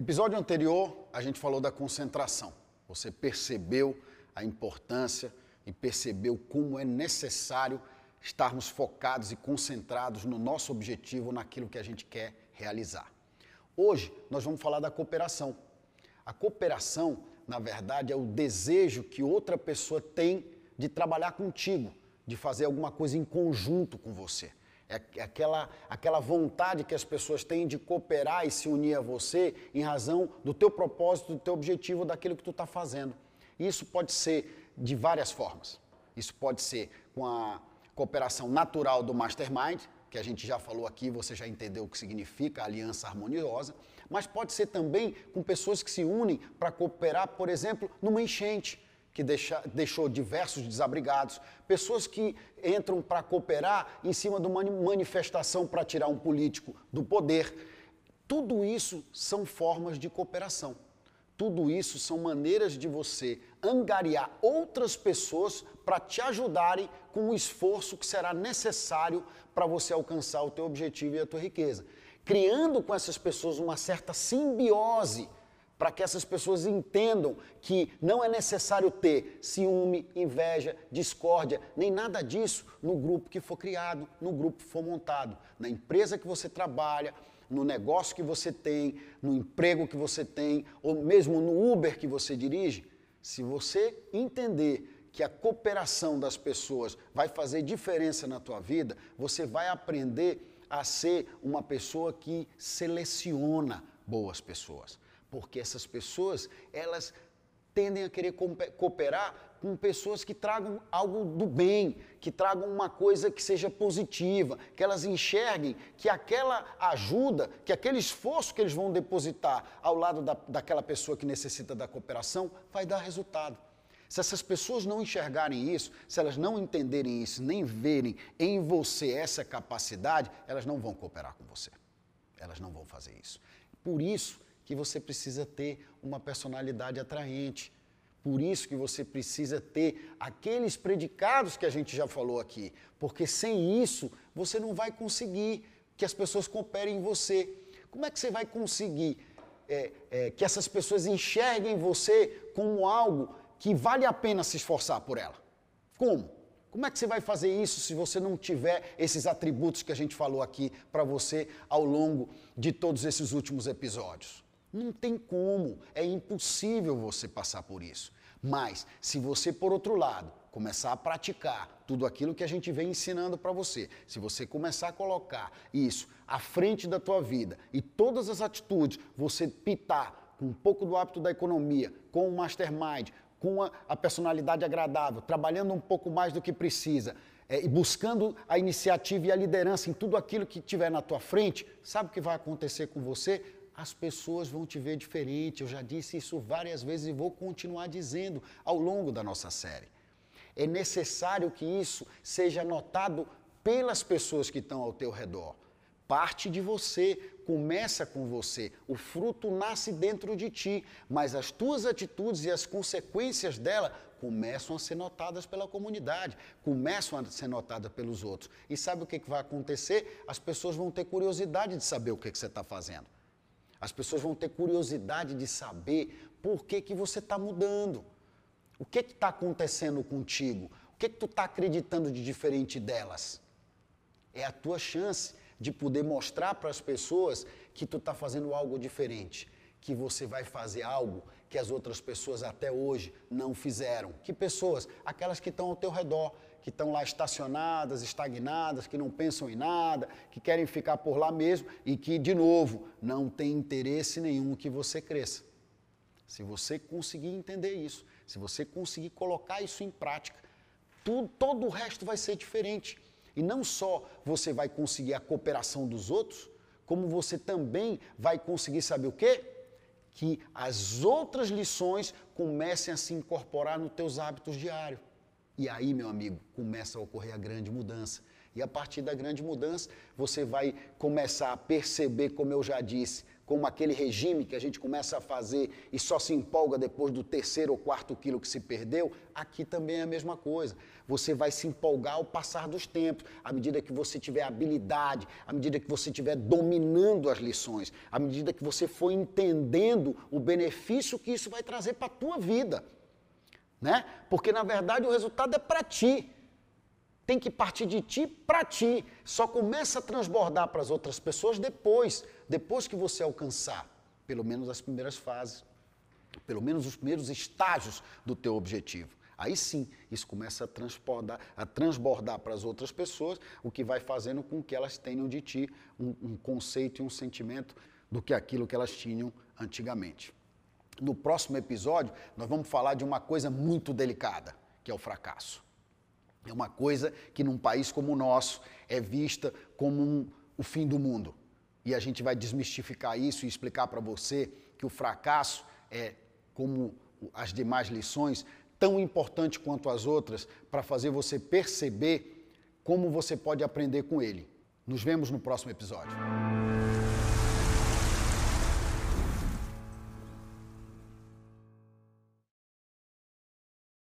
Episódio anterior, a gente falou da concentração. Você percebeu a importância e percebeu como é necessário estarmos focados e concentrados no nosso objetivo, naquilo que a gente quer realizar. Hoje nós vamos falar da cooperação. A cooperação, na verdade, é o desejo que outra pessoa tem de trabalhar contigo, de fazer alguma coisa em conjunto com você. É, é aquela, aquela vontade que as pessoas têm de cooperar e se unir a você em razão do teu propósito, do teu objetivo, daquilo que tu está fazendo. Isso pode ser de várias formas. Isso pode ser com a cooperação natural do mastermind, que a gente já falou aqui, você já entendeu o que significa aliança harmoniosa, mas pode ser também com pessoas que se unem para cooperar, por exemplo, numa enchente que deixa, deixou diversos desabrigados, pessoas que entram para cooperar em cima de uma manifestação para tirar um político do poder. Tudo isso são formas de cooperação. Tudo isso são maneiras de você angariar outras pessoas para te ajudarem com o esforço que será necessário para você alcançar o teu objetivo e a tua riqueza. Criando com essas pessoas uma certa simbiose para que essas pessoas entendam que não é necessário ter ciúme, inveja, discórdia, nem nada disso no grupo que for criado, no grupo que for montado, na empresa que você trabalha, no negócio que você tem, no emprego que você tem, ou mesmo no Uber que você dirige. Se você entender que a cooperação das pessoas vai fazer diferença na tua vida, você vai aprender a ser uma pessoa que seleciona boas pessoas porque essas pessoas, elas tendem a querer cooperar com pessoas que tragam algo do bem, que tragam uma coisa que seja positiva, que elas enxerguem que aquela ajuda, que aquele esforço que eles vão depositar ao lado da, daquela pessoa que necessita da cooperação vai dar resultado. Se essas pessoas não enxergarem isso, se elas não entenderem isso, nem verem em você essa capacidade, elas não vão cooperar com você. Elas não vão fazer isso. Por isso, que você precisa ter uma personalidade atraente. Por isso que você precisa ter aqueles predicados que a gente já falou aqui, porque sem isso você não vai conseguir que as pessoas cooperem em você. Como é que você vai conseguir é, é, que essas pessoas enxerguem você como algo que vale a pena se esforçar por ela? Como? Como é que você vai fazer isso se você não tiver esses atributos que a gente falou aqui para você ao longo de todos esses últimos episódios? Não tem como, é impossível você passar por isso. Mas, se você, por outro lado, começar a praticar tudo aquilo que a gente vem ensinando para você, se você começar a colocar isso à frente da tua vida e todas as atitudes, você pitar com um pouco do hábito da economia, com o mastermind, com a, a personalidade agradável, trabalhando um pouco mais do que precisa, é, e buscando a iniciativa e a liderança em tudo aquilo que tiver na tua frente, sabe o que vai acontecer com você? As pessoas vão te ver diferente. Eu já disse isso várias vezes e vou continuar dizendo ao longo da nossa série. É necessário que isso seja notado pelas pessoas que estão ao teu redor. Parte de você, começa com você. O fruto nasce dentro de ti, mas as tuas atitudes e as consequências dela começam a ser notadas pela comunidade, começam a ser notadas pelos outros. E sabe o que, vai acontecer? As pessoas vão ter curiosidade de saber o que você está fazendo. As pessoas vão ter curiosidade de saber por que, que você está mudando. O que está acontecendo contigo? O que, que tu está acreditando de diferente delas? É a tua chance de poder mostrar para as pessoas que tu está fazendo algo diferente, que você vai fazer algo que as outras pessoas até hoje não fizeram. Que pessoas? Aquelas que estão ao teu redor, que estão lá estacionadas, estagnadas, que não pensam em nada, que querem ficar por lá mesmo e que, de novo, não tem interesse nenhum que você cresça. Se você conseguir entender isso, se você conseguir colocar isso em prática, tudo, todo o resto vai ser diferente. E não só você vai conseguir a cooperação dos outros, como você também vai conseguir saber o quê? Que as outras lições comecem a se incorporar nos teus hábitos diários. E aí, meu amigo, começa a ocorrer a grande mudança. E a partir da grande mudança, você vai começar a perceber, como eu já disse, como aquele regime que a gente começa a fazer e só se empolga depois do terceiro ou quarto quilo que se perdeu, aqui também é a mesma coisa. Você vai se empolgar ao passar dos tempos, à medida que você tiver habilidade, à medida que você estiver dominando as lições, à medida que você for entendendo o benefício que isso vai trazer para a tua vida. Né? Porque na verdade o resultado é para ti tem que partir de ti para ti. Só começa a transbordar para as outras pessoas depois, depois que você alcançar, pelo menos as primeiras fases, pelo menos os primeiros estágios do teu objetivo. Aí sim, isso começa a transbordar, a transbordar para as outras pessoas, o que vai fazendo com que elas tenham de ti um, um conceito e um sentimento do que aquilo que elas tinham antigamente. No próximo episódio, nós vamos falar de uma coisa muito delicada, que é o fracasso. É uma coisa que num país como o nosso é vista como um, o fim do mundo. E a gente vai desmistificar isso e explicar para você que o fracasso é, como as demais lições, tão importante quanto as outras para fazer você perceber como você pode aprender com ele. Nos vemos no próximo episódio.